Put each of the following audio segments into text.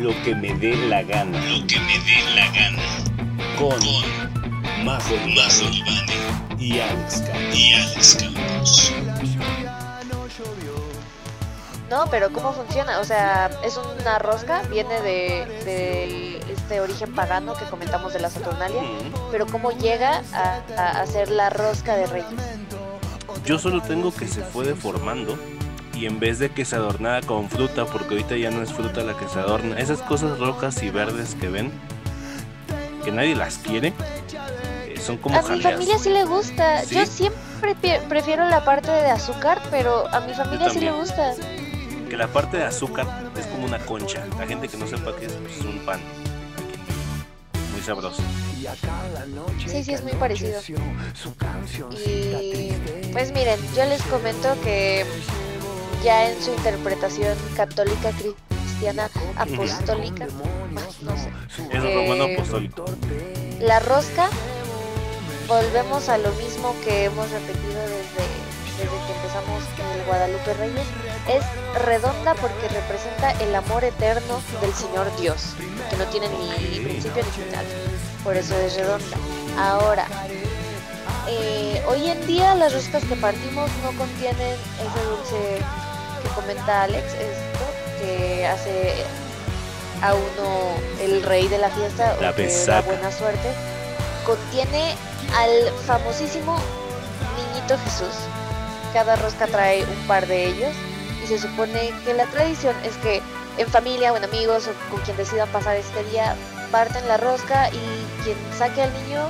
Lo que me dé la gana. Lo que me dé la gana. Con, Con Majo y Alex Campos. y Alex Campos. No, pero ¿cómo funciona? O sea, es una rosca, viene de, de este origen pagano que comentamos de la Saturnalia, Mm. pero ¿cómo llega a, a hacer la rosca de reyes? Yo solo tengo que se fue deformando y en vez de que se adornara con fruta, porque ahorita ya no es fruta la que se adorna, esas cosas rojas y verdes que ven, que nadie las quiere, eh, son como A mi familia sí le gusta. ¿Sí? Yo siempre prefiero la parte de azúcar, pero a mi familia sí le gusta. Que la parte de azúcar es como una concha. La gente que no sepa qué es, pues es un pan. Muy sabroso. Sí, sí, es muy parecido. Y pues miren, yo les comento que ya en su interpretación católica cristiana apostólica, no sé, Es Eh, romano apostólico. la rosca volvemos a lo mismo que hemos repetido desde, desde que empezamos el Guadalupe Reyes. Es redonda porque representa el amor eterno del Señor Dios, que no tiene ni principio ni final. Por eso es redonda. Ahora, eh, hoy en día las roscas que partimos no contienen ese dulce comenta Alex, esto que hace a uno el rey de la fiesta La o que da buena suerte. Contiene al famosísimo niñito Jesús. Cada rosca trae un par de ellos y se supone que la tradición es que en familia o en amigos o con quien decidan pasar este día parten la rosca y quien saque al niño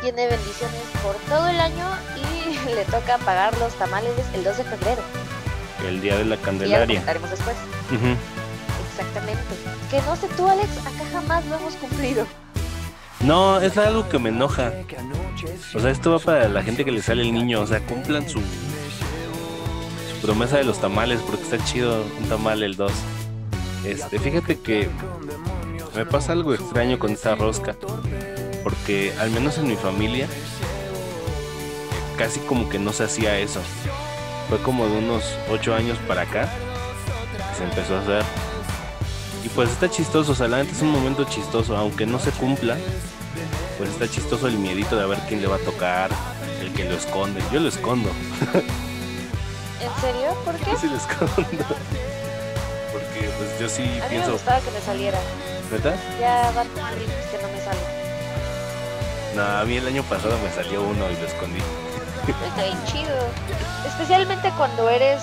tiene bendiciones por todo el año y le toca pagar los tamales el 2 de febrero. El día de la Y ya lo Candelaria. después. Exactamente. Que no sé tú, Alex, acá jamás lo hemos cumplido. No, es algo que me enoja. O sea, esto va para la gente que le sale el niño. O sea, cumplan su, su promesa de los tamales, porque está chido un tamal el 2. Este, fíjate que me pasa algo extraño con esta rosca. Porque al menos en mi familia, casi como que no se hacía eso. Fue como de unos 8 años para acá que se empezó a hacer. Y pues está chistoso, o sea, la es un momento chistoso, aunque no se cumpla, pues está chistoso el miedito de a ver quién le va a tocar, el que lo esconde. Yo lo escondo, ¿En serio? ¿Por qué? yo sí lo escondo. Porque pues yo sí A mí me pienso, gustaba que me saliera. ¿verdad? Ya van ritmos que no me salen. No, a mí el año pasado me salió uno y lo escondí. Está bien chido. Especialmente cuando eres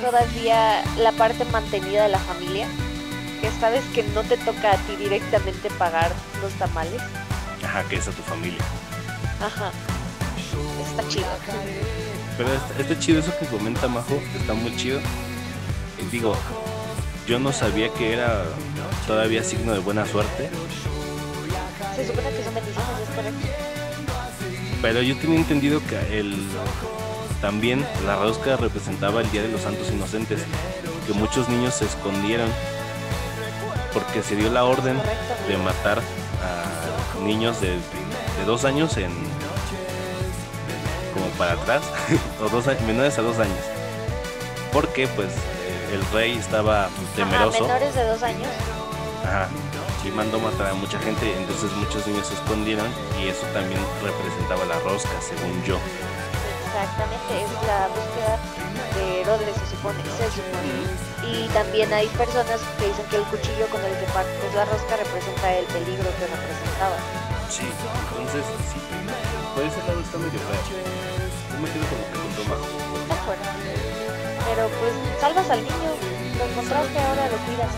todavía la parte mantenida de la familia. Que sabes que no te toca a ti directamente pagar los tamales. Ajá, que es a tu familia. Ajá. Está chido. Pero está, está chido eso que comenta Majo, está muy chido. Y digo, yo no sabía que era todavía signo de buena suerte. Se supone que son bendiciones, es correcto. Pero yo tenía entendido que el también la rosca representaba el Día de los Santos Inocentes, que muchos niños se escondieron porque se dio la orden de matar a niños de, de dos años en como para atrás, o dos menores a dos años, porque pues el rey estaba Ajá, temeroso. menores de dos años. Ajá. Y mandó matar a mucha gente, entonces muchos niños se escondieron y eso también representaba la rosca, según yo. Exactamente, es la búsqueda de Herodes, se supone, se supone. Y también hay personas que dicen que el cuchillo con el que partes la rosca representa el peligro que representaba. Sí, entonces sí, por ese lado está medio feo. Yo me quedo con lo que Majo. De acuerdo. Pero pues salvas al niño, lo encontraste, ahora lo cuidas.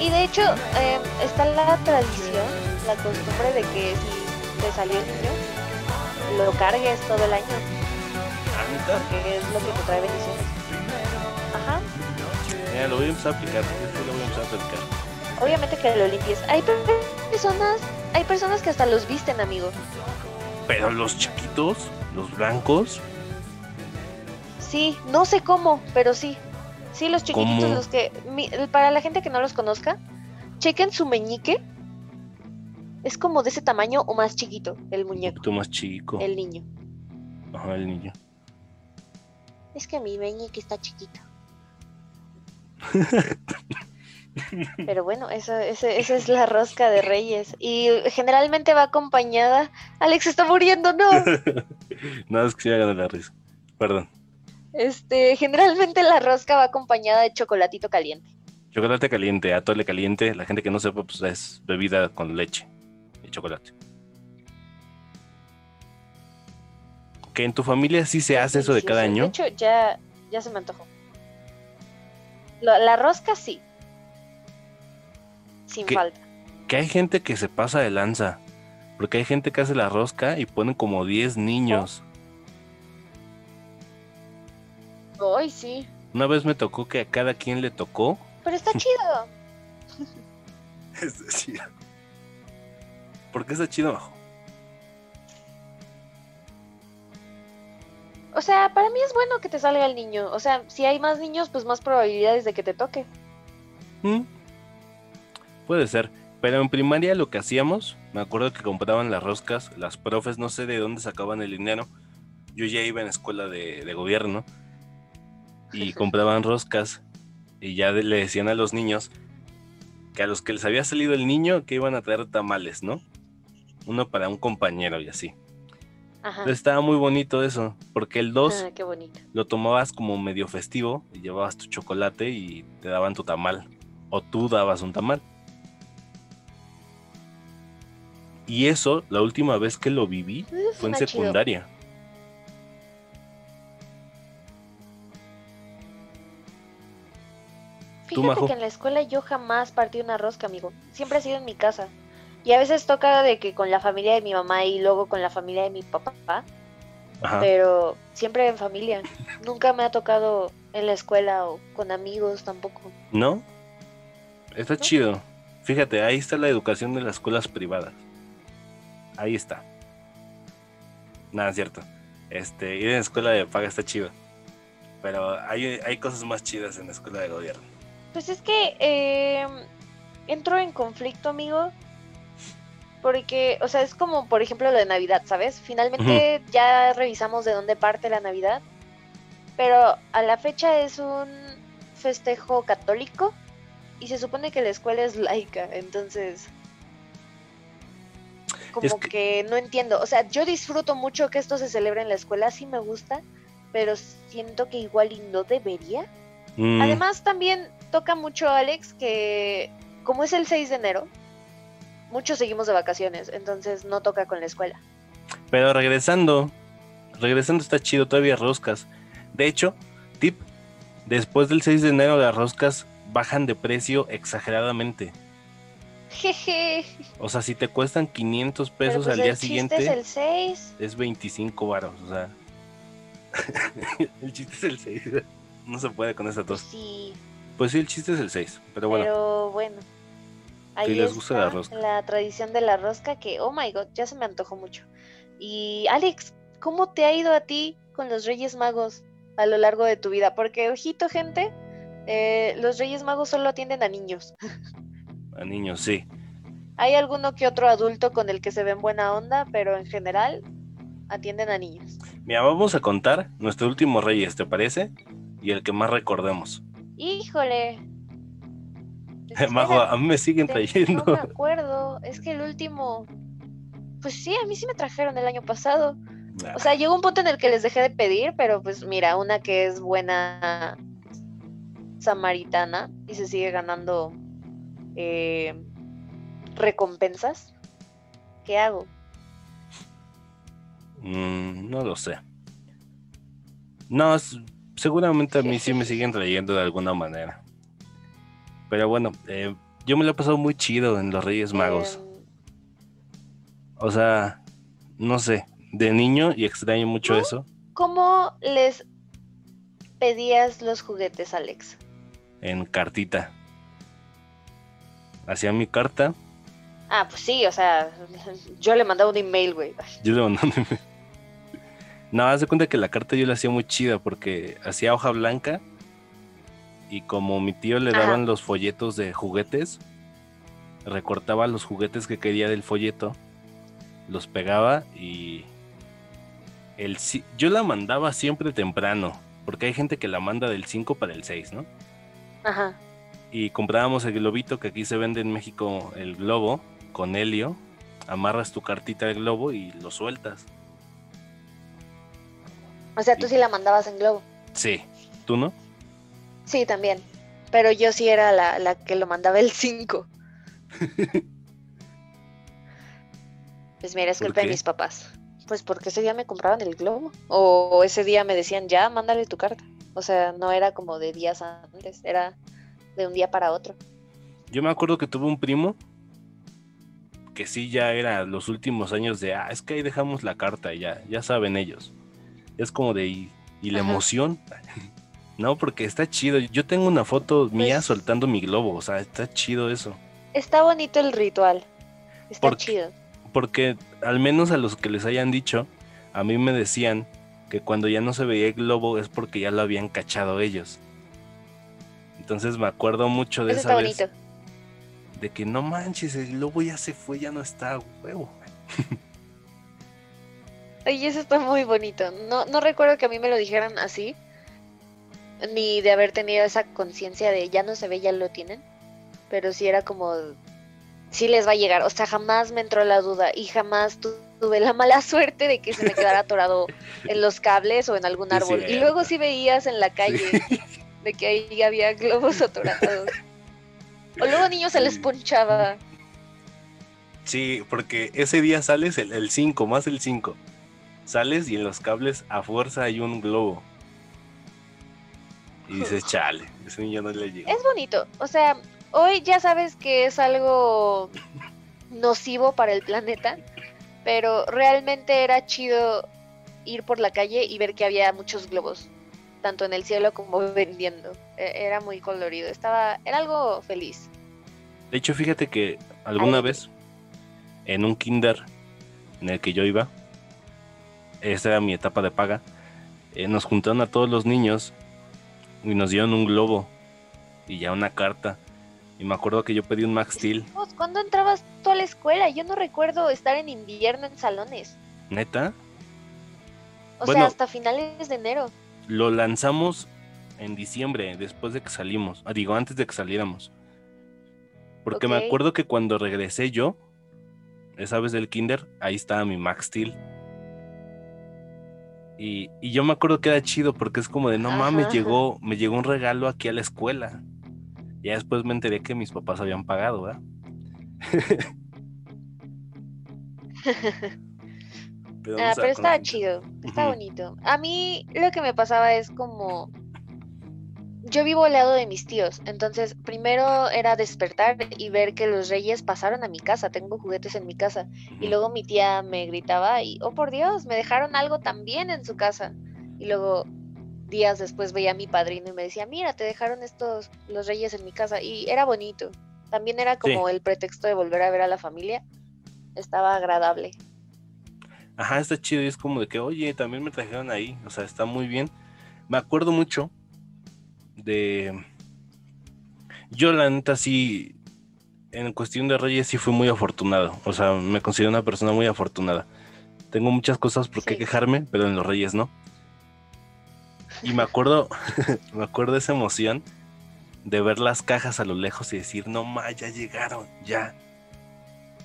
Y de hecho, eh, está la tradición, la costumbre de que si te salió el niño, lo cargues todo el año, Ah, neta, que es lo que te trae bendiciones. Ajá. mira, lo voy a empezar a aplicar, esto lo voy a empezar a aplicar. Obviamente que lo limpies. Hay per- personas, hay personas que hasta los visten, amigo. Pero los chiquitos, los blancos, Sí, no sé cómo, pero sí. Sí, los chiquititos, ¿Cómo? los que... mi- para la gente que no los conozca, chequen su meñique. Es como de ese tamaño o más chiquito, el muñeco, poquito más chico. el niño. Ajá, el niño. Es que mi meñique está chiquito. Pero bueno, eso, esa es la rosca de Reyes. Y generalmente va acompañada. Alex está muriendo, no. no, es que se haga de la risa. Perdón. Este, generalmente la rosca va acompañada de chocolatito caliente. Chocolate caliente, atole caliente. La gente que no sepa, pues es bebida con leche y chocolate. Que en tu familia sí se hace eso de cada año. De hecho, ya, ya se me antojó. La rosca sí. Sin falta. Que hay gente que se pasa de lanza. Porque hay gente que hace la rosca y ponen como 10 niños. Ay, sí. Una vez me tocó que a cada quien le tocó. Pero está chido. Está chido. ¿Por qué está chido, Majo? O sea, para mí es bueno que te salga el niño. O sea, si hay más niños, pues más probabilidades de que te toque. Mm. Puede ser. Pero en primaria lo que hacíamos, me acuerdo que compraban las roscas, las profes, no sé de dónde sacaban el dinero. Yo ya iba en escuela de, de gobierno y compraban roscas y ya le decían a los niños que a los que les había salido el niño que iban a traer tamales, ¿no? Uno para un compañero y así. Ajá. Entonces estaba muy bonito eso, porque el 2 Ah, lo tomabas como medio festivo y llevabas tu chocolate y te daban tu tamal. O tú dabas un tamal. Y eso, la última vez que lo viví, fue en chido. Fíjate Majo. que en la escuela yo jamás partí una rosca, amigo. Siempre ha sido en mi casa. Y a veces toca de que con la familia de mi mamá y luego con la familia de mi papá. Ajá. Pero siempre en familia. Nunca me ha tocado en la escuela o con amigos tampoco. ¿No? Está chido. Fíjate, ahí está la educación de las escuelas privadas. Ahí está. Nada, es cierto. Este, ir en escuela de paga está chido. Pero hay, hay cosas más chidas en la escuela de gobierno. Pues es que eh, entro en conflicto, amigo. Porque, o sea, es como, por ejemplo, lo de Navidad, ¿sabes? Finalmente ya revisamos de dónde parte la Navidad. Pero a la fecha es un festejo católico. Y se supone que la escuela es laica. Entonces, como Es que... que- no entiendo. O sea, yo disfruto mucho que esto se celebre en la escuela, sí me gusta. Pero siento que igual y no debería. Mm, Además, también toca mucho, Alex, que como es el 6 de enero, muchos seguimos de vacaciones, entonces no toca con la escuela. Pero regresando, regresando está chido, todavía roscas. De hecho, tip, después del 6 de enero las roscas bajan de precio exageradamente. Jeje. O sea, si te cuestan 500 Pero pesos pues al día el chiste siguiente, es el 6. es 25 varos, o sea. el chiste es el 6. No se puede con esa Pues tos. sí, Pues sí, el chiste es el 6, pero bueno. pero bueno. Ahí les gusta la rosca. la tradición de la rosca que, oh my god, ya se me antojó mucho. Y Alex, ¿cómo te ha ido a ti con los Reyes Magos a lo largo de tu vida? Porque, ojito, gente, eh, los Reyes Magos solo atienden a niños. A niños, sí. Hay alguno que otro adulto con el que se ven buena onda, pero en general atienden a niños. Mira, vamos a contar nuestro último Reyes, ¿te parece? Y el que más recordemos. Híjole. Majo, a mí me siguen trayendo. No me acuerdo. Es que el último. Pues sí, a mí sí me trajeron el año pasado. O sea, llegó un punto en el que les dejé de pedir, pero pues mira, una que es buena samaritana y se sigue ganando eh, recompensas. ¿Qué hago? Mm, no lo sé. No, s- seguramente a mí sí me siguen trayendo de alguna manera. Pero bueno, eh, yo me lo he pasado muy chido en los Reyes Magos. O sea, no sé, de niño y extraño mucho eso. ¿Cómo les pedías los juguetes, Alex? En cartita. Hacía mi carta, Ah, pues sí, o sea, yo le mandaba un email, güey. yo le mandaba un email. No, haz de cuenta que la carta yo la hacía muy chida porque hacía hoja blanca y como mi tío le Ajá. daban los folletos de juguetes, recortaba los juguetes que quería del folleto, los pegaba y el, yo la mandaba siempre temprano, porque hay gente que la manda del 5 para el 6, ¿no? Ajá. y comprábamos el globito que aquí se vende en México, el globo con helio. Amarras tu cartita del globo y lo sueltas. O sea, tú sí la mandabas en globo. Sí, ¿tú no? Sí, también. Pero yo sí era la, la que lo mandaba el 5. pues mira, es ¿Por culpa de mis papás. Pues porque ese día me compraban el globo. O ese día me decían, ya, mándale tu carta. O sea, no era como de días antes, era de un día para otro. Yo me acuerdo que tuve un primo que sí ya era los últimos años de, ah, es que ahí dejamos la carta, y ya, ya saben ellos. Es como de, ¿y, y la Ajá. emoción? no, porque está chido. Yo tengo una foto mía Pues- soltando mi globo, o sea, está chido eso. Está bonito el ritual. Está chido. Porque al menos a los que les hayan dicho, a mí me decían que cuando ya no se veía el globo es porque ya lo habían cachado ellos. Entonces me acuerdo mucho de Eso esa está vez bonito. de que no manches, el globo ya se fue, ya no está, huevo. Oye, eso está muy bonito. No, no recuerdo que a mí me lo dijeran así, ni de haber tenido esa conciencia de ya no se ve, ya lo tienen. Pero sí era como, sí les va a llegar. O sea, jamás me entró la duda y jamás tu- tuve la mala suerte de que se me quedara atorado en los cables o en algún Sí, árbol. Y luego sí veías en la calle de que ahí había globos atorados. O luego niños se les ponchaba. Sí, porque ese día sales el 5, más el 5. Sales y en los cables a fuerza hay un globo. Y dices, chale, ese niño no le llegó. Es bonito. O sea, hoy ya sabes que es algo nocivo para el planeta, pero realmente era chido ir por la calle y ver que había muchos globos, tanto en el cielo como vendiendo. E- Era muy colorido, estaba, era algo feliz. De hecho, fíjate que alguna Ay. vez en un kinder en el que yo iba, esa era mi etapa de paga, eh, nos juntaron a todos los niños y nos dieron un globo y ya una carta. Y me acuerdo que yo pedí un Max Steel, ¿Cuándo entrabas tú a la escuela? Yo no recuerdo estar en invierno en salones. neta. O Bueno. sea, hasta finales de enero. Lo lanzamos en diciembre, después de que salimos. Ah, digo, antes de que saliéramos. Porque me acuerdo que cuando regresé yo, esa vez del kinder, ahí estaba mi Max Steel. Y, y yo me acuerdo que era chido porque es como de, no mames, llegó, me llegó un regalo aquí a la escuela. Ya después me enteré que mis papás habían pagado, ¿verdad? Pero Ah, pero estaba chido, está bonito. A mí lo que me pasaba es como yo vivo al lado de mis tíos, entonces primero era despertar y ver que los reyes pasaron a mi casa, tengo juguetes en mi casa, y luego mi tía me gritaba y, oh por Dios, me dejaron algo también en su casa. Y luego días después veía a mi padrino y me decía, mira, te dejaron estos, los reyes en mi casa, y era bonito. También era como el pretexto de volver a ver a la familia, estaba agradable. Ajá, está chido y es como de que, oye, también me trajeron ahí, o sea, está muy bien. Me acuerdo mucho de... Yo la neta sí, en cuestión de Reyes sí fui muy afortunado, o sea, me considero una persona muy afortunada. Tengo muchas cosas por qué Sí. quejarme, pero en los Reyes no. Y me acuerdo, me acuerdo de esa emoción de ver las cajas a lo lejos y decir, no más, ya llegaron, ya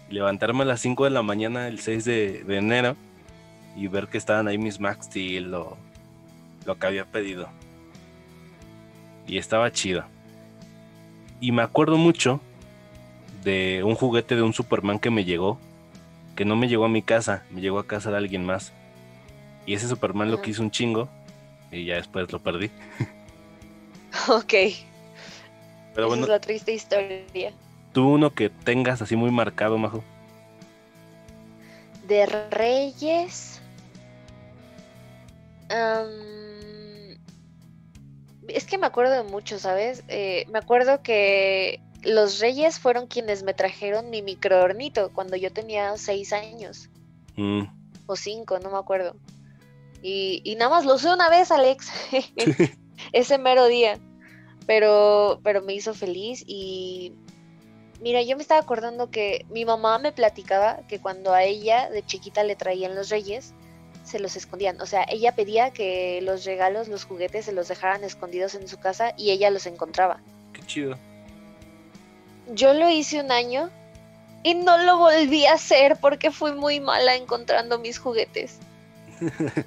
levantarme a las 5 de la mañana el 6 de, de enero y ver que estaban ahí mis Max Steel o lo que había pedido. Y estaba chido. Y me acuerdo mucho de un juguete de un Superman que me llegó, que no me llegó a mi casa, me llegó a casa de alguien más. Y ese Superman lo Ajá. quise un chingo y ya después lo perdí. Ok, Pero esa bueno, es la triste historia. tú uno que tengas así muy marcado, Majo. De Reyes. am, es que me acuerdo de mucho, ¿sabes? Eh, me acuerdo que los Reyes fueron quienes me trajeron mi microornito cuando yo tenía seis años Mm, o cinco, no me acuerdo. Y, y nada más lo usé una vez, Alex, ese mero día. Pero, pero me hizo feliz y mira, yo me estaba acordando que mi mamá me platicaba que cuando a ella de chiquita le traían los reyes, se los escondían. O sea, ella pedía que los regalos, los juguetes se los dejaran escondidos en su casa y ella los encontraba. qué chido. yo lo hice un año y no lo volví a hacer porque fui muy mala encontrando mis juguetes.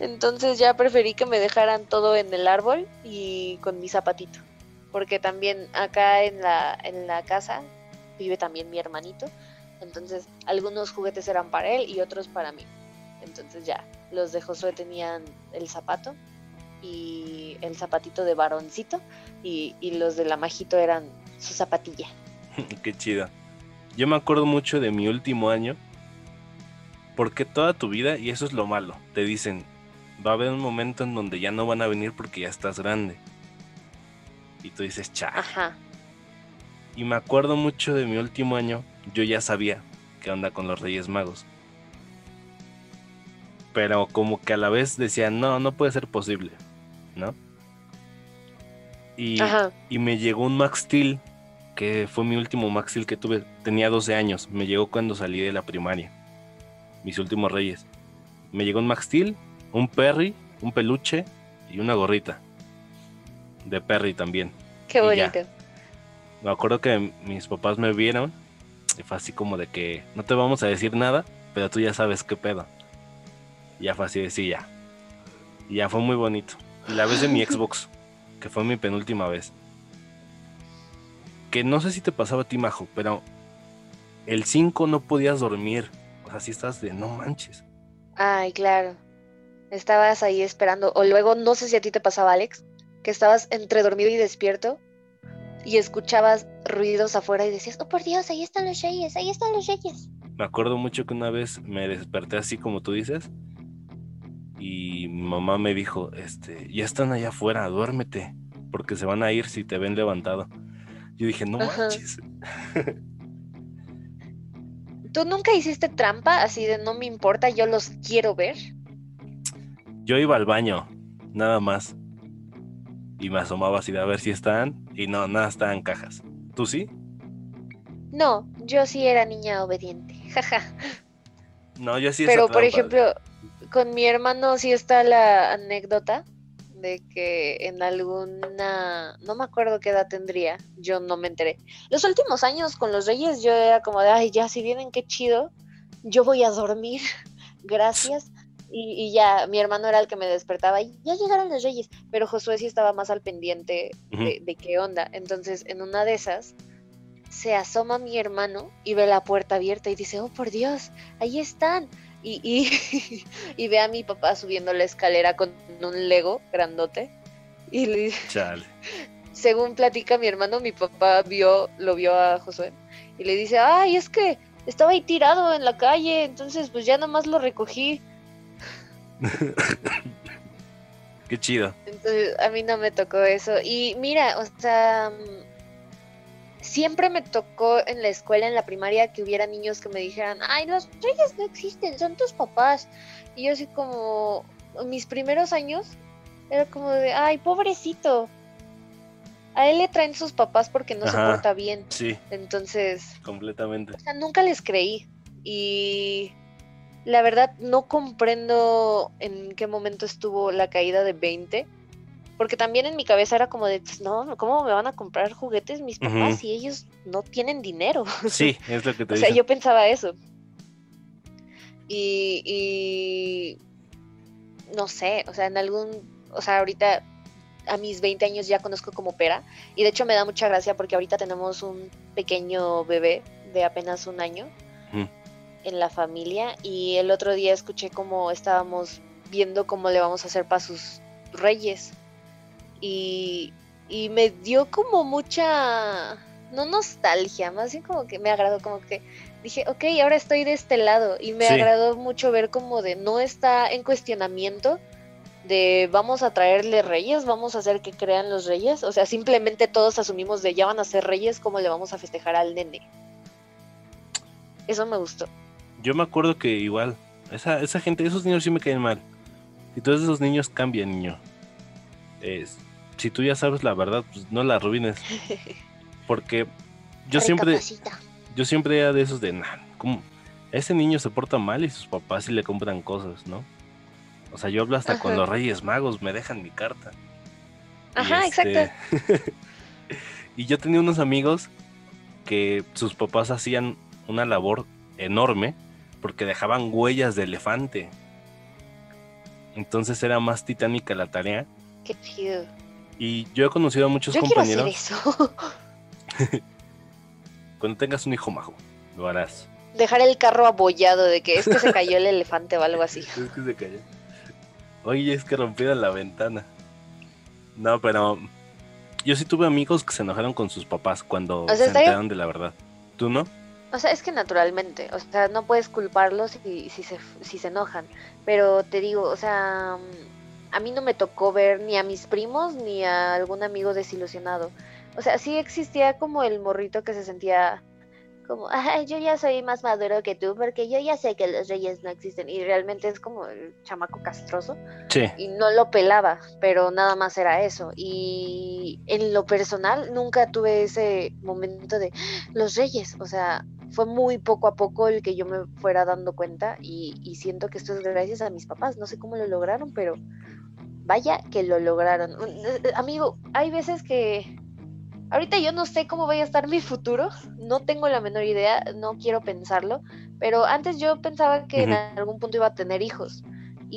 Entonces ya preferí que me dejaran todo en el árbol y con mi zapatito. Porque también acá en la, en la casa vive también mi hermanito. Entonces algunos juguetes eran para él y otros para mí. Entonces ya, los de Josué tenían el zapato y el zapatito de varoncito y, y los de la majito eran su zapatilla. Qué chido. Yo me acuerdo mucho de mi último año. Porque toda tu vida, y eso es lo malo, te dicen, va a haber un momento en donde ya no van a venir porque ya estás grande. Y tú dices, cha. Ajá. Y me acuerdo mucho de mi último año, yo ya sabía qué onda con los Reyes Magos. Pero como que a la vez decía, no, no puede ser posible, ¿no? Y, y me llegó un Max Steel, que fue mi último Max Steel que tuve. Tenía 12 años, me llegó cuando salí de la primaria. Mis últimos Reyes. Me llegó un Max Steel, un Perry, un peluche y una gorrita. De Perry también. Qué bonito. Me acuerdo que mis papás me vieron y fue así como de que no te vamos a decir nada, pero tú ya sabes qué pedo. Y ya fue así de sí, ya. Y ya fue muy bonito. Y la vez de mi Xbox, que fue mi penúltima vez. Que no sé si te pasaba a ti, Majo, pero el 5 no podías dormir. O sea, si estás de no manches. Ay, claro. Estabas ahí esperando. O luego, no sé si a ti te pasaba, Alex, que estabas entre dormido y despierto y escuchabas ruidos afuera y decías, oh por Dios, ahí están los reyes, ahí están los reyes. Me acuerdo mucho que una vez me desperté así como tú dices. Y mi mamá me dijo, este, ya están allá afuera, duérmete, porque se van a ir si te ven levantado. Yo dije, no Ajá. manches. ¿Tú nunca hiciste trampa así de no me importa, yo los quiero ver? Yo iba al baño, nada más. Y me asomaba así de a ver si están. Y no, nada, estaban cajas. ¿Tú sí? No, yo sí era niña obediente, jaja. No, yo sí Pero por trampa. ejemplo, con mi hermano sí está la anécdota de que en alguna, no me acuerdo qué edad tendría, yo no me enteré. Los últimos años con los Reyes yo era como de, ay, ya si vienen, qué chido, yo voy a dormir, gracias. Y, y ya, mi hermano era el que me despertaba y ya llegaron los Reyes, pero Josué sí estaba más al pendiente de, de qué onda. Entonces, en una de esas, se asoma mi hermano y ve la puerta abierta y dice, oh por Dios, ahí están. Y, y, y ve a mi papá subiendo la escalera con un Lego grandote. Y le- Chale. según platica mi hermano, mi papá vio, lo vio a Josué y le dice, ay, es que estaba ahí tirado en la calle, entonces pues ya nomás lo recogí. Qué chido. Entonces, a mí no me tocó eso. Y mira, o sea, mm, siempre me tocó en la escuela, en la primaria, que hubiera niños que me dijeran, ay, los reyes no existen, son tus papás. Y yo así como, mis primeros años, era como de, ay, pobrecito. A él le traen sus papás porque no se porta bien. Sí, Entonces, completamente. o sea, nunca les creí. Y la verdad no comprendo en qué momento estuvo la caída de 20. Porque también en mi cabeza era como de, "Pues, no, ¿cómo me van a comprar juguetes mis papás Ujú. si ellos no tienen dinero? Sí, es lo que te o sea, yo pensaba eso. Y, y no sé, o sea, en algún, o sea, ahorita a mis 20 años ya conozco como pera. Y de hecho me da mucha gracia porque ahorita tenemos un pequeño bebé de apenas un año. En la familia. Y el otro día escuché cómo estábamos viendo cómo le vamos a hacer para sus reyes. Y, y me dio como mucha, no nostalgia, más bien como que me agradó, como que dije, ok, ahora estoy de este lado. Y me Sí. agradó mucho ver como de no está en cuestionamiento de vamos a traerle reyes, vamos a hacer que crean los reyes. O sea, simplemente todos asumimos de ya van a ser reyes, ¿cómo le vamos a festejar al nene? Eso me gustó. Yo me acuerdo que igual, esa, esa gente, esos niños sí me caen mal. Y todos esos niños cambian, niño. Es- si tú ya sabes la verdad, pues no la arruines. Porque yo siempre, yo siempre era de esos de, nah, ¿cómo? Ese niño se porta mal y sus papás sí le compran cosas, ¿no? O sea, yo hablo hasta con Ajá. los Reyes Magos, me dejan mi carta. Y Ajá, este, Y yo tenía unos amigos que sus papás hacían una labor enorme porque dejaban huellas de elefante. Entonces era más titánica la tarea. Qué chido. Y yo he conocido a muchos Yo quiero hacer compañeros. eso. Cuando tengas un hijo majo, lo harás. Dejar el carro abollado de que es que se cayó el elefante o algo así. Es que se cayó. Oye, es que rompieron la ventana. No, pero yo sí tuve amigos que se enojaron con sus papás cuando sea, se enteraron de la verdad. ¿Tú no? O sea, es que naturalmente, o sea, no puedes culparlos si, si, se, si se enojan. Pero te digo, o sea, mm, a mí no me tocó ver ni a mis primos ni a algún amigo desilusionado. O sea, sí existía como el morrito que se sentía como, ay, yo ya soy más maduro que tú porque yo ya sé que los reyes no existen. Y realmente es como el chamaco castroso. Sí. y no lo pelaba, pero nada más era eso. Y en lo personal nunca tuve ese momento de los reyes, o sea, fue muy poco a poco el que yo me fuera dando cuenta y, y siento que esto es gracias a mis papás, no sé cómo lo lograron, pero vaya que lo lograron. Eh, eh, Amigo, hay veces que... Ahorita yo no sé cómo vaya a estar mi futuro, no tengo la menor idea, no quiero pensarlo, pero antes yo pensaba que en algún punto iba a tener hijos.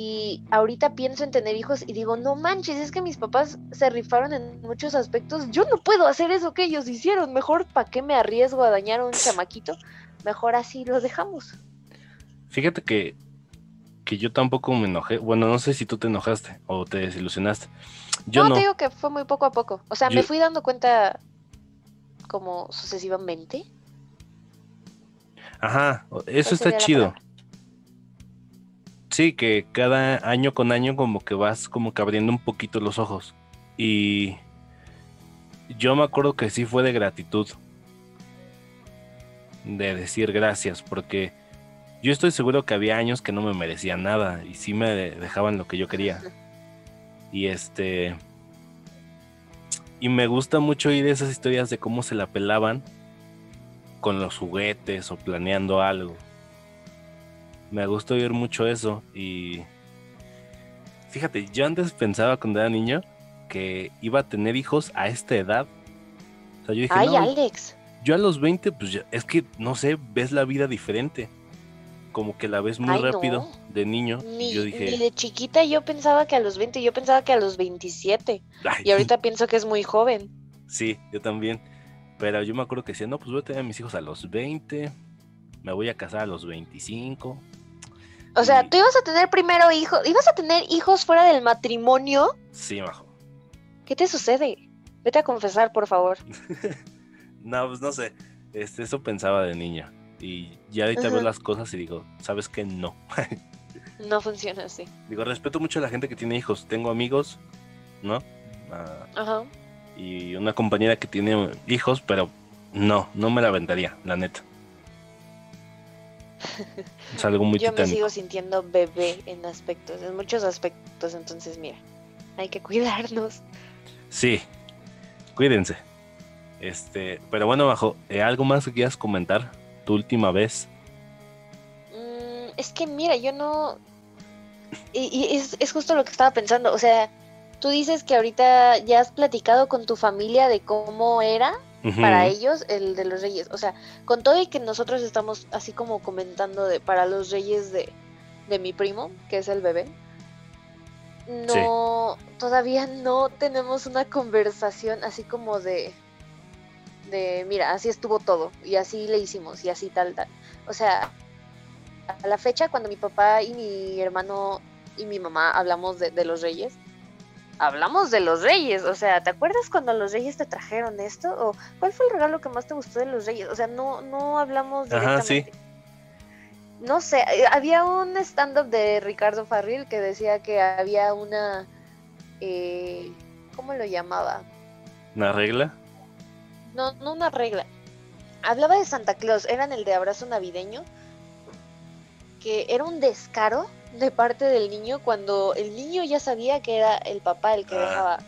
Y ahorita pienso en tener hijos y digo, no manches, es que mis papás se rifaron en muchos aspectos. Yo no puedo hacer eso que ellos hicieron. Mejor, ¿para qué me arriesgo a dañar a un chamaquito? Mejor así lo dejamos. Fíjate que, que yo tampoco me enojé. Bueno, no sé si tú te enojaste o te desilusionaste. Yo no, no. te digo que fue muy poco a poco. O sea, Yo- me fui dando cuenta como sucesivamente. Ajá, eso ¿Cuál está chido. palabra? Sí, que cada año con año como que vas como que abriendo un poquito los ojos. Y yo me acuerdo que sí fue de gratitud. De decir gracias, porque yo estoy seguro que había años que no me merecía nada y sí me dejaban lo que yo quería. Y este... Y me gusta mucho oír esas historias de cómo se la pelaban con los juguetes o planeando algo. Me gusta oír mucho eso y fíjate, yo antes pensaba cuando era niño que iba a tener hijos a esta edad. O sea, yo dije, Ay, no, Alex. yo a los 20, pues ya- es que, no sé, ves la vida diferente. Como que la ves muy Ay, no. rápido de niño. Ni, y yo ni dije, de chiquita yo pensaba que a los 20, yo pensaba que a los 27. "Ay, Y ahorita pienso que es muy joven. Sí, yo también. Pero yo me acuerdo que decía, no, pues voy a tener a mis hijos a los 20, me voy a casar a los 25. O sea, Y- tú ibas a tener primero hijos, ibas a tener hijos fuera del matrimonio. Sí, majo. ¿Qué te sucede? Vete a confesar, por favor. No, pues no sé. Este, eso pensaba de niño. Y ya ahorita veo Ajá. las cosas y digo, ¿sabes qué? No. No funciona así. digo, respeto mucho a la gente que tiene hijos. Tengo amigos, ¿no? Ah, Ajá. y una compañera que tiene hijos, pero no, no me la aventaría, la neta. Es algo muy Yo me sigo sintiendo bebé en aspectos, en muchos aspectos. Entonces, mira, hay que cuidarnos. Sí, cuídense. Este, pero bueno, bajo, eh, ¿algo más que quieras comentar? Tu última vez. Mm, es que mira, yo no. Y, y es, es justo lo que estaba pensando. O sea, tú dices que ahorita ya has platicado con tu familia de cómo era Para ellos el de los reyes. O sea, con todo y que nosotros estamos así como comentando de para los reyes de, de mi primo, que es el bebé. No, todavía no tenemos una conversación así como de, de, mira, así estuvo todo y así le hicimos y así tal, tal. O sea, a la fecha cuando mi papá y mi hermano y mi mamá hablamos de, de los reyes, hablamos de los reyes, o sea, ¿te acuerdas cuando los reyes te trajeron esto? ¿O cuál fue el regalo que más te gustó de los reyes? O sea, no, no hablamos Ajá, sí. directamente. No sé, eh, había un stand-up de Ricardo Farril que decía que había una, eh, ¿cómo lo llamaba? ¿Una regla? No, no una regla. Hablaba de Santa Claus, eran el de abrazo navideño, que era un descaro de parte del niño cuando el niño ya sabía que era el papá el que Ah. dejaba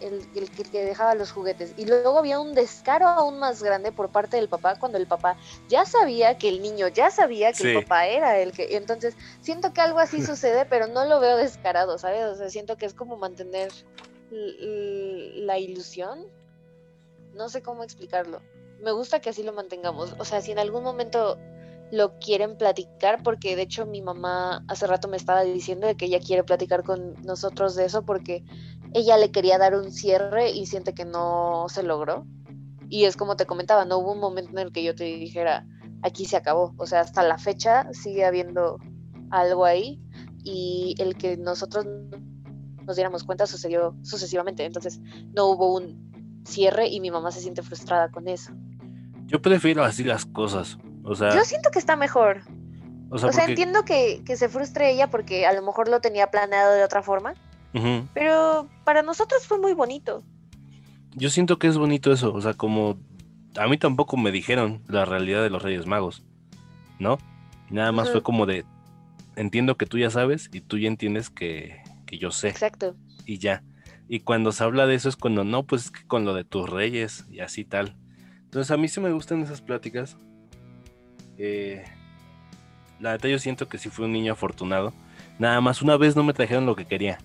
el, el que, que dejaba los juguetes y luego había un descaro aún más grande por parte del papá cuando el papá ya sabía que el niño ya sabía que Sí. el papá era el que entonces siento que algo así sucede pero no lo veo descarado sabes o sea siento que es como mantener la ilusión no sé cómo explicarlo. Me gusta que así lo mantengamos. O sea, si en algún momento lo quieren platicar, porque de hecho mi mamá hace rato me estaba diciendo de que ella quiere platicar con nosotros de eso porque ella le quería dar un cierre y siente que no se logró. Y es como te comentaba, no hubo un momento en el que yo te dijera, aquí se acabó. O sea, hasta la fecha sigue habiendo algo ahí y el que nosotros nos diéramos cuenta sucedió sucesivamente. Entonces no hubo un cierre y mi mamá se siente frustrada con eso. Yo prefiero así las cosas. O sea, Yo siento que está mejor. o sea, O sea, porque- entiendo que, que se frustre ella porque a lo mejor lo tenía planeado de otra forma, pero para nosotros fue muy bonito. Yo siento que es bonito eso, o sea, como a mí tampoco me dijeron la realidad de los Reyes Magos, ¿no? Nada más fue como de, entiendo que tú ya sabes y tú ya entiendes que, que yo sé Exacto. y ya. Y cuando se habla de eso es cuando no, pues es que con lo de tus reyes y así tal. Entonces a mí sí me gustan esas pláticas. Eh, la neta yo siento que sí fui un niño afortunado. Nada más una vez no me trajeron lo que quería.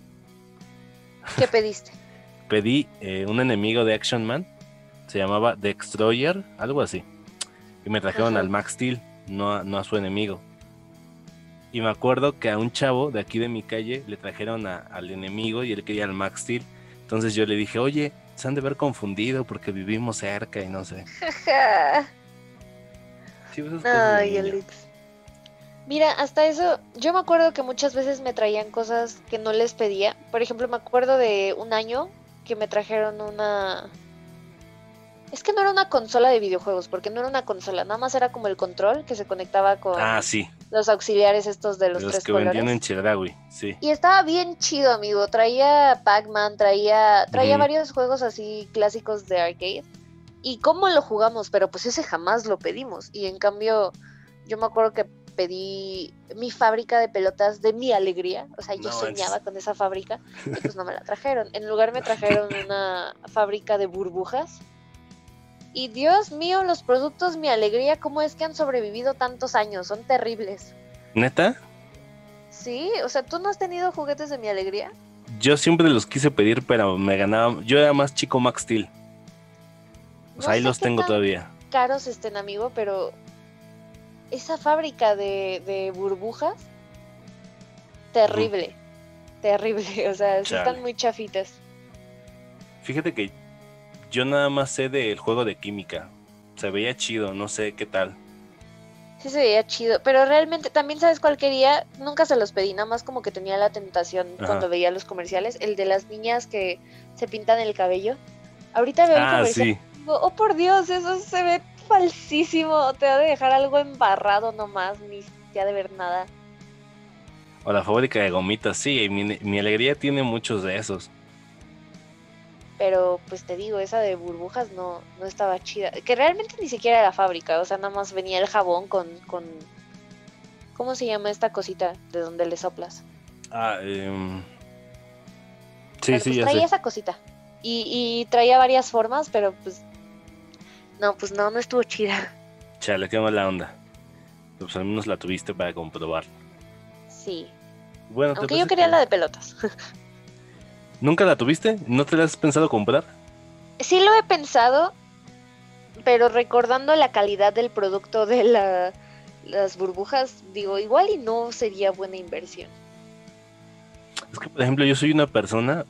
¿Qué pediste? pedí eh, un enemigo de Action Man. Se llamaba Destroyer, algo así. Y me trajeron Ajá. al Max Steel, no a, no a su enemigo. Y me acuerdo que a un chavo de aquí de mi calle le trajeron a- al enemigo y él quería al Max Steel. Entonces yo le dije, oye, se han de ver confundido porque vivimos cerca y no sé. Sí, Ay. Alex. Mira, hasta eso, yo me acuerdo que muchas veces me traían cosas que no les pedía. Por ejemplo, me acuerdo de un año que me trajeron una... Es que no era una consola de videojuegos, porque no era una consola, nada más era como el control que se conectaba con Ah, sí, los auxiliares estos de los, los, tres que colores. vendían en Chedraui, sí. Y estaba bien chido, amigo. Traía Pac-Man, traía, traía varios juegos así clásicos de arcade. ¿Y cómo lo jugamos? Pero pues ese jamás lo pedimos. Y en cambio, yo me acuerdo que pedí mi fábrica de pelotas de mi alegría. O sea, yo No soñaba con esa fábrica y pues no me la trajeron. En lugar me trajeron una fábrica de burbujas. Y Dios mío, los productos Mi Alegría, ¿cómo es que han sobrevivido tantos años? Son terribles. ¿Neta? Sí, o sea, ¿tú no has tenido juguetes de Mi Alegría? Yo siempre los quise pedir, pero me ganaba. Yo era más chico Max Steel. O sea, No ahí sé los tengo todavía. caros estén, amigo, pero esa fábrica de, de burbujas, terrible, terrible, o sea, sí están muy chafitas. Fíjate que yo nada más sé del juego de química. Se veía chido, no sé qué tal. Sí se veía chido, pero realmente también sabes cuál quería, nunca se los pedí, nada más como que tenía la tentación Ajá. cuando veía los comerciales, el de las niñas que se pintan el cabello. Ahorita veo el Ah, comercial sí. Oh por Dios, eso se ve falsísimo, te ha de dejar algo embarrado nomás, ni te ha de ver nada. O la fábrica de gomitas, sí. y Mi, mi alegría tiene muchos de esos. Pero pues te digo, esa de burbujas no, no estaba chida. Que realmente ni siquiera era fábrica, o sea, nada más venía el jabón con, con... ¿Cómo se llama esta cosita de donde le soplas? Ah, em, Sí, Bueno, sí, pues ya traía sé. esa cosita. Y, y traía varias formas, pero pues... No, pues no, no estuvo chida. Chale, qué mala onda. Pues al menos la tuviste para comprobar. Sí. Bueno, ¿te Aunque yo quería que- la de pelotas. ¿Nunca la tuviste? ¿No te la has pensado comprar? Sí lo he pensado, pero recordando la calidad del producto de la, las burbujas, digo, igual y no sería buena inversión. Es que, por ejemplo, yo soy una persona.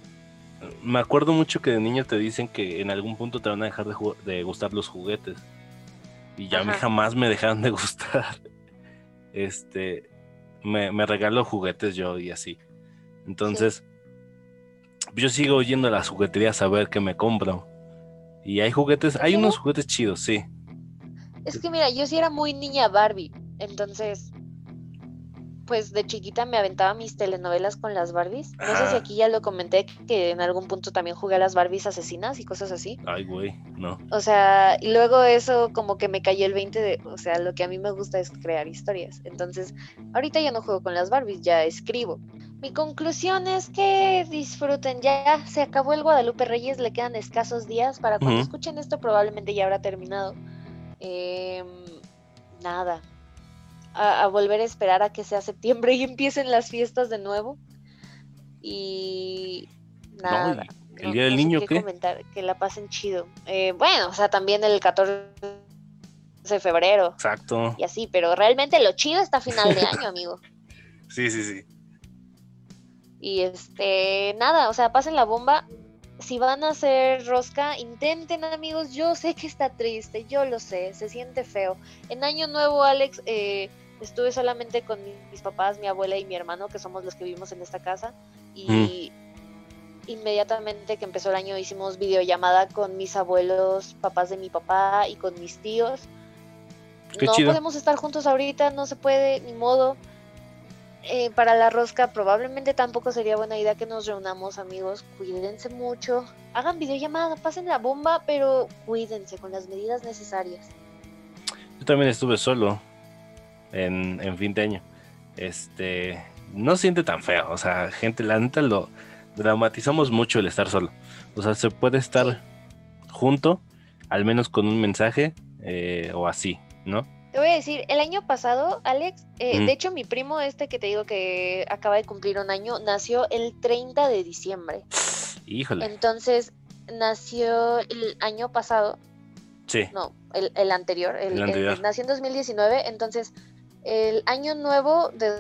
Me acuerdo mucho que de niño te dicen que en algún punto te van a dejar de, gustar los juguetes. Y ya a mí jamás me dejaron de gustar. Este. Me, me regalo juguetes yo y así. Entonces. Yo sigo yendo a las jugueterías a ver qué me compro. Y hay juguetes. Hay ¿Sí? unos juguetes chidos, sí. Es que mira, yo sí era muy niña Barbie, entonces, pues de chiquita me aventaba mis telenovelas con las Barbies. No sé si aquí ya lo comenté, que en algún punto también jugué a las Barbies asesinas y cosas así. Ay, güey, no. O sea, y luego eso como que me cayó el 20 de, o sea, lo que a mí me gusta es crear historias. Entonces, ahorita ya no juego con las Barbies, ya escribo. Mi conclusión es que disfruten, ya se acabó el Guadalupe Reyes, le quedan escasos días para cuando escuchen esto probablemente ya habrá terminado. Em, nada, a, a volver a esperar a que sea septiembre y empiecen las fiestas de nuevo. Y nada. No, ¿El Día del Niño qué? qué? comentar, que la pasen chido. Eh, bueno, o sea, también el 14 de febrero Exacto. y así, pero realmente lo chido está a final de año, amigo. Sí, sí, sí. Y este, nada, o sea, pasen la bomba. Si van a hacer rosca, intenten, amigos. Yo sé que está triste, yo lo sé, se siente feo. En Año Nuevo, Alex, eh, estuve solamente con mi- mis papás, mi abuela y mi hermano, que somos los que vivimos en esta casa. Y inmediatamente que empezó el año hicimos videollamada con mis abuelos, papás de mi papá y con mis tíos. Qué no chido. podemos estar juntos ahorita, no se puede, ni modo. Eh, para la rosca probablemente tampoco sería buena idea que nos reunamos amigos, cuídense mucho, hagan videollamada, pasen la bomba, pero cuídense con las medidas necesarias. Yo también estuve solo en, en fin de año. Este, no siente tan feo. O sea, gente, la neta lo dramatizamos mucho el estar solo. O sea, se puede estar junto, al menos con un mensaje eh, o así, ¿no? Te voy a decir, el año pasado, Alex, eh, Mm. de hecho mi primo este que te digo que acaba de cumplir un año, nació el 30 de diciembre. Híjole. Entonces, nació el año pasado, Sí, no, el, el anterior, el, El el- anterior. nació en 2019, entonces el año nuevo de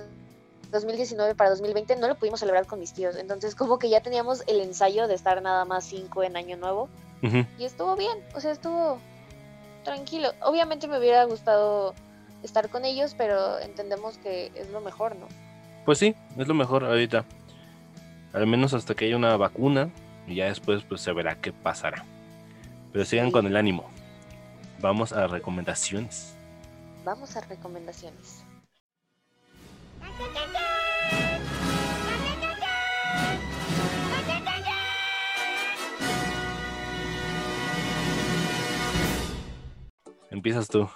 2019 para 2020 no lo pudimos celebrar con mis tíos, entonces como que ya teníamos el ensayo de estar nada más cinco en año nuevo y estuvo bien, o sea, estuvo tranquilo. Obviamente me hubiera gustado estar con ellos, pero entendemos que es lo mejor, ¿no? pues sí, es lo mejor ahorita. Al menos hasta que haya una vacuna y ya después pues se verá qué pasará. Pero sigan Sí. con el ánimo. Vamos a recomendaciones. Vamos a recomendaciones. Empiezas tú.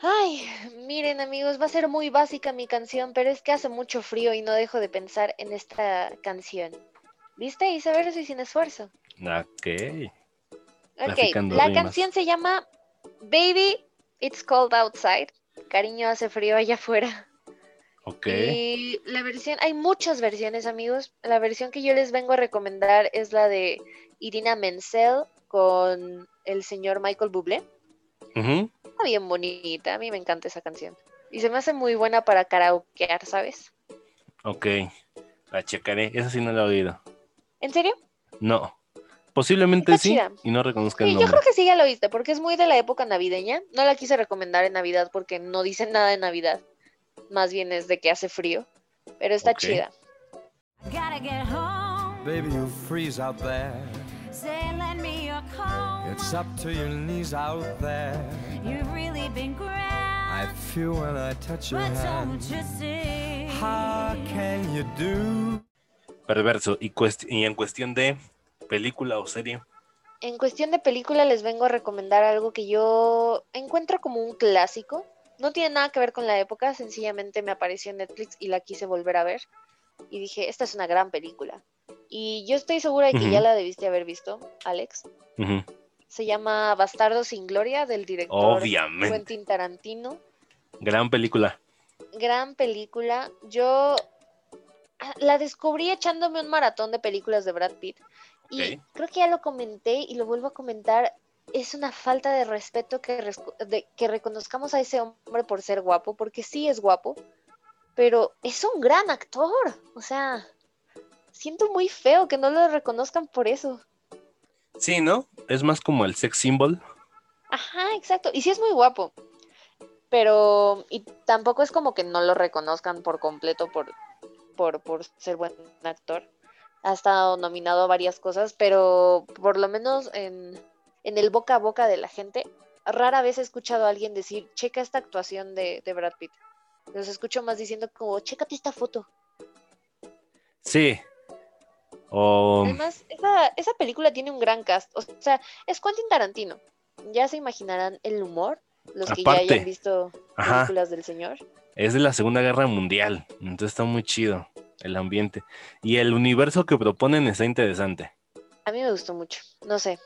Ay, miren amigos, va a ser muy básica mi canción, pero es que hace mucho frío y no dejo de pensar en esta canción. ¿Viste? Hice verso y sin esfuerzo. Ok. Ok, la rimas. canción se llama Baby, It's Cold Outside. Cariño, hace frío allá afuera. Ok. Y la versión, hay muchas versiones, amigos. La versión que yo les vengo a recomendar es la de Irina Menzel con el señor Michael Bublé. Ujú, Está bien bonita, a mí me encanta esa canción. Y se me hace muy buena para karaokear, ¿sabes? Ok. La checaré. Esa sí no la he oído. ¿En serio? No. Posiblemente Está sí. chida. Y no reconozca Sí, el yo creo que sí ya lo viste, porque es muy de la época navideña. No la quise recomendar en Navidad porque no dice nada de Navidad. Más bien es de que hace frío. Pero está chida. Gotta get home. Baby, you freeze out there. Say, lend me your. It's up to your knees out there. You've really been I grand. feel when I touch your But don't hand. you see? How can you do? Perverso. Y, cuest- y en cuestión de película o serie. En cuestión de película les vengo a recomendar algo que yo encuentro como un clásico. No tiene nada que ver con la época, sencillamente me apareció en Netflix y la quise volver a ver. Y dije, esta es una gran película. Y yo estoy segura de que ya la debiste haber visto, Alex. Se llama Bastardo sin Gloria del director Obviamente. Quentin Tarantino. Gran película. Gran película. Yo ah, la descubrí echándome un maratón de películas de Brad Pitt. Y creo que ya lo comenté y lo vuelvo a comentar. Es una falta de respeto que, de- que reconozcamos a ese hombre por ser guapo, porque sí es guapo, pero es un gran actor. O sea, siento muy feo que no lo reconozcan por eso. Sí, ¿no? Es más como el sex symbol. Ajá, exacto. Y sí es muy guapo. Pero, y tampoco es como que no lo reconozcan por completo por, por, por ser buen actor. Ha estado nominado a varias cosas, pero por lo menos en, en el boca a boca de la gente, rara vez he escuchado a alguien decir, checa esta actuación de, de Brad Pitt. Los escucho más diciendo como, chécate esta foto. Sí. O Además, esa, esa película tiene un gran cast. O sea, es Quentin Tarantino. Ya se imaginarán el humor, los que ya hayan visto Ajá. películas del señor. es de la Segunda Guerra Mundial. Entonces está muy chido el ambiente. Y el universo que proponen está interesante. A mí me gustó mucho. No sé.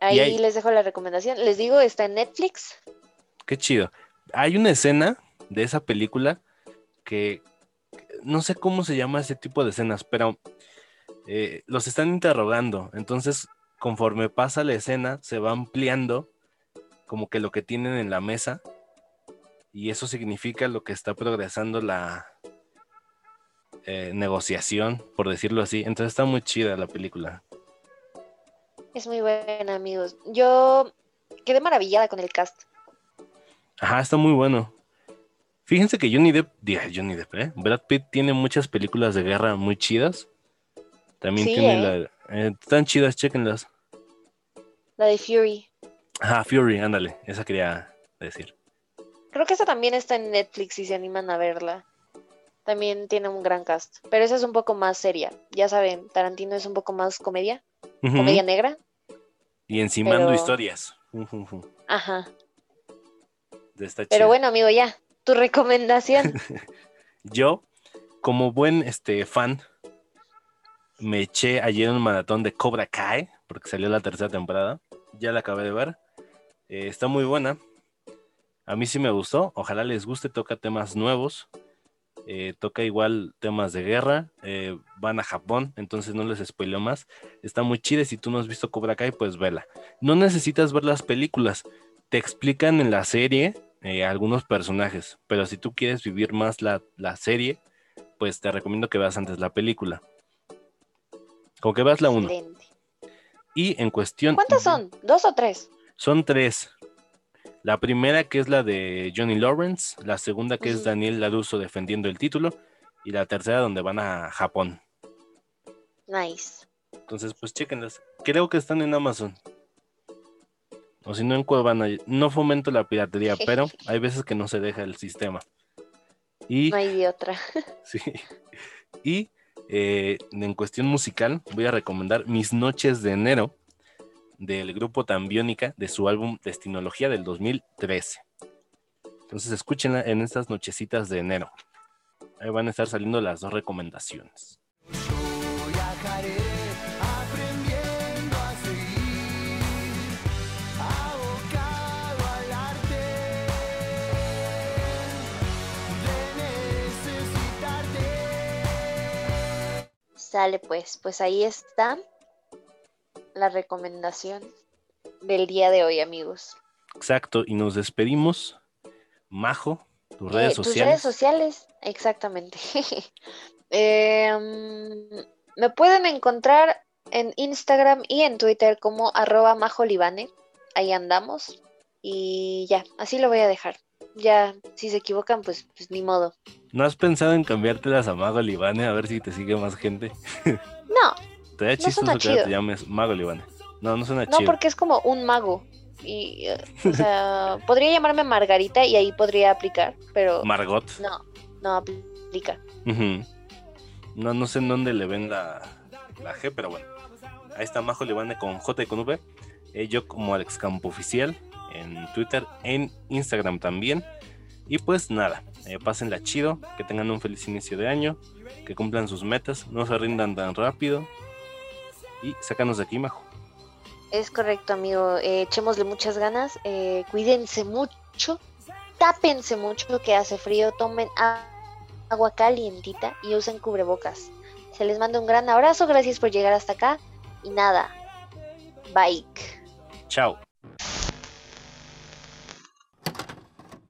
Ahí les dejo la recomendación. Les digo, está en Netflix. Qué chido. Hay una escena de esa película que no sé cómo se llama ese tipo de escenas, pero eh, los están interrogando. Entonces, conforme pasa la escena, se va ampliando como que lo que tienen en la mesa. Y eso significa lo que está progresando la eh, negociación, por decirlo así. Entonces está muy chida la película. Es muy buena, amigos. Yo quedé maravillada con el cast. Ajá, está muy bueno. Fíjense que Johnny Depp, Johnny Depp, ¿eh? Brad Pitt tiene muchas películas de guerra muy chidas. También Sí, tiene ¿eh? la... eh, están chidas, chéquenlas. La de Fury. Ajá, Fury, ándale, esa quería decir. Creo que esa también está en Netflix si se animan a verla. También tiene un gran cast. Pero esa es un poco más seria. Ya saben, Tarantino es un poco más comedia. Comedia negra. Y encimando pero- historias. Ujú, ujú. Ajá. Está Pero bueno, amigo, ya. Tu recomendación. Yo, como buen este, fan, me eché ayer un maratón de Cobra Kai, porque salió la tercera temporada. Ya la acabé de ver. Eh, está muy buena. A mí sí me gustó. Ojalá les guste. Toca temas nuevos. Eh, toca igual temas de guerra. eh, van a Japón, entonces no les spoileo más. Está muy chida. Si tú no has visto Cobra Kai, pues vela. No necesitas ver las películas. Te explican en la serie algunos personajes. Pero si tú quieres vivir más la, la serie, pues te recomiendo que veas antes la película. Como que veas la 1. Excelente. Y en cuestión. ¿Cuántas son? ¿Dos o tres? Son tres. La primera que es la de Johnny Lawrence, la segunda que es. Daniel Laruso defendiendo el título y la tercera donde van a Japón. Nice. Entonces, pues chéquenlas. Creo que están en Amazon. O si no en Cuevana. No fomento la piratería, pero hay veces que no se deja el sistema. Y No hay de otra. Sí. Y eh, en cuestión musical, voy a recomendar Mis Noches de Enero del grupo Tambiónica de su álbum Destinología del 2013. Entonces, escúchenla en estas nochecitas de enero. Ahí van a estar saliendo las dos recomendaciones. Sale pues, pues ahí está la recomendación del día de hoy, amigos. Exacto, y nos despedimos. Majo, tus redes Eh, Tus sociales. redes sociales, exactamente. Em, me pueden encontrar en Instagram y en Twitter como arroba majolibane. Ahí andamos. Y ya, así lo voy a dejar. Ya, si se equivocan, pues, pues ni modo. ¿No has pensado en cambiártelas a Mago Libane a ver si te sigue más gente? No, Te da No chistoso suena que chido. te llames Mago Libane. No, no suena no, chido. porque es como un mago. Y, eh, o sea, podría llamarme Margarita y ahí podría aplicar, pero Margot. no, no aplica. Ujú. No, no sé en dónde le ven la, la G, pero bueno. Ahí está Majo Libane con J y con V. Eh, yo como Alex Campo Oficial en Twitter, en Instagram también. Y pues nada, eh, pásenla chido, que tengan un feliz inicio de año, que cumplan sus metas, no se rindan tan rápido. Y sácanos de aquí, Majo. Es correcto, amigo. Eh, echémosle muchas ganas. eh, cuídense mucho. Tápense mucho que hace frío. Tomen agua calientita y usen cubrebocas. Se les manda un gran abrazo. Gracias por llegar hasta acá. Y nada. Bye. Chao.